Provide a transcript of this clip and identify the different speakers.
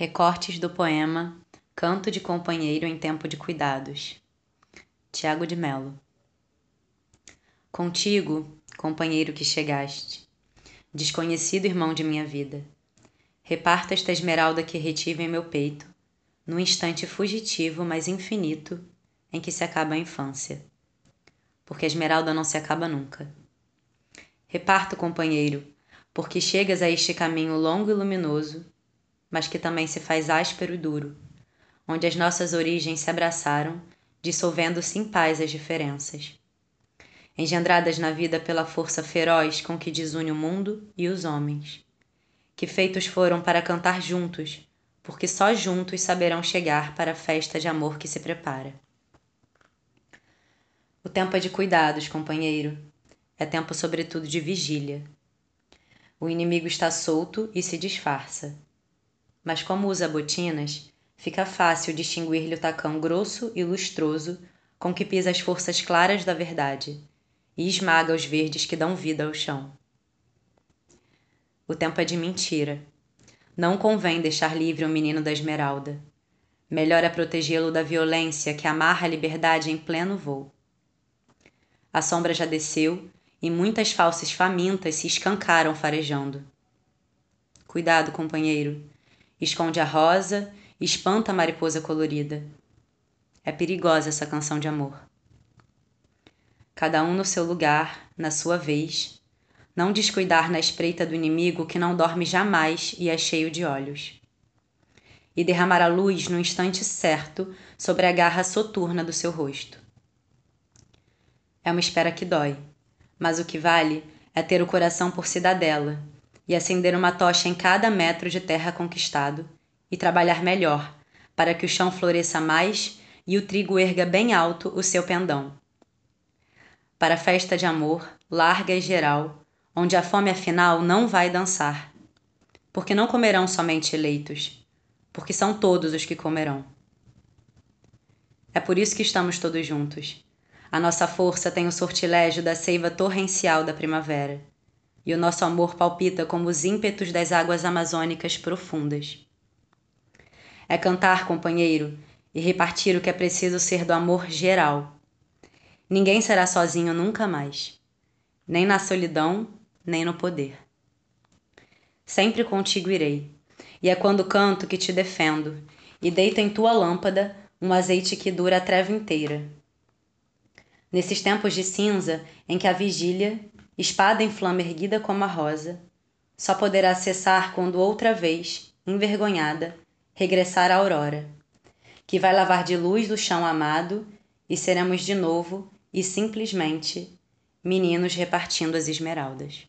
Speaker 1: Recortes do poema Canto de Companheiro em Tempo de Cuidados. Tiago de Melo. Contigo, companheiro que chegaste, desconhecido irmão de minha vida, reparto esta esmeralda que retive em meu peito, no instante fugitivo, mas infinito, em que se acaba a infância. Porque a esmeralda não se acaba nunca. Reparto, companheiro, porque chegas a este caminho longo e luminoso mas que também se faz áspero e duro, onde as nossas origens se abraçaram, dissolvendo-se em paz as diferenças. Engendradas na vida pela força feroz com que desune o mundo e os homens, que feitos foram para cantar juntos, porque só juntos saberão chegar para a festa de amor que se prepara. O tempo é de cuidados, companheiro. É tempo, sobretudo, de vigília. O inimigo está solto e se disfarça mas como usa botinas, fica fácil distinguir-lhe o tacão grosso e lustroso com que pisa as forças claras da verdade e esmaga os verdes que dão vida ao chão. O tempo é de mentira. Não convém deixar livre o menino da esmeralda. Melhor é protegê-lo da violência que amarra a liberdade em pleno voo. A sombra já desceu e muitas falsas famintas se escancaram farejando. Cuidado, companheiro, esconde a rosa, espanta a mariposa colorida. É perigosa essa canção de amor. Cada um no seu lugar, na sua vez, não descuidar na espreita do inimigo que não dorme jamais e é cheio de olhos. E derramar a luz no instante certo sobre a garra soturna do seu rosto. É uma espera que dói, mas o que vale é ter o coração por cidadela e acender uma tocha em cada metro de terra conquistado e trabalhar melhor, para que o chão floresça mais e o trigo erga bem alto o seu pendão. Para a festa de amor, larga e geral, onde a fome afinal não vai dançar, porque não comerão somente eleitos, porque são todos os que comerão. É por isso que estamos todos juntos. A nossa força tem o sortilégio da seiva torrencial da primavera e o nosso amor palpita como os ímpetos das águas amazônicas profundas. É cantar, companheiro, e repartir o que é preciso ser do amor geral. Ninguém será sozinho nunca mais, nem na solidão, nem no poder. Sempre contigo irei, e é quando canto que te defendo, e deito em tua lâmpada um azeite que dura a treva inteira. Nesses tempos de cinza em que a vigília espada em flama erguida como a rosa, só poderá cessar quando outra vez, envergonhada, regressar a aurora, que vai lavar de luz o chão amado e seremos de novo e simplesmente meninos repartindo as esmeraldas.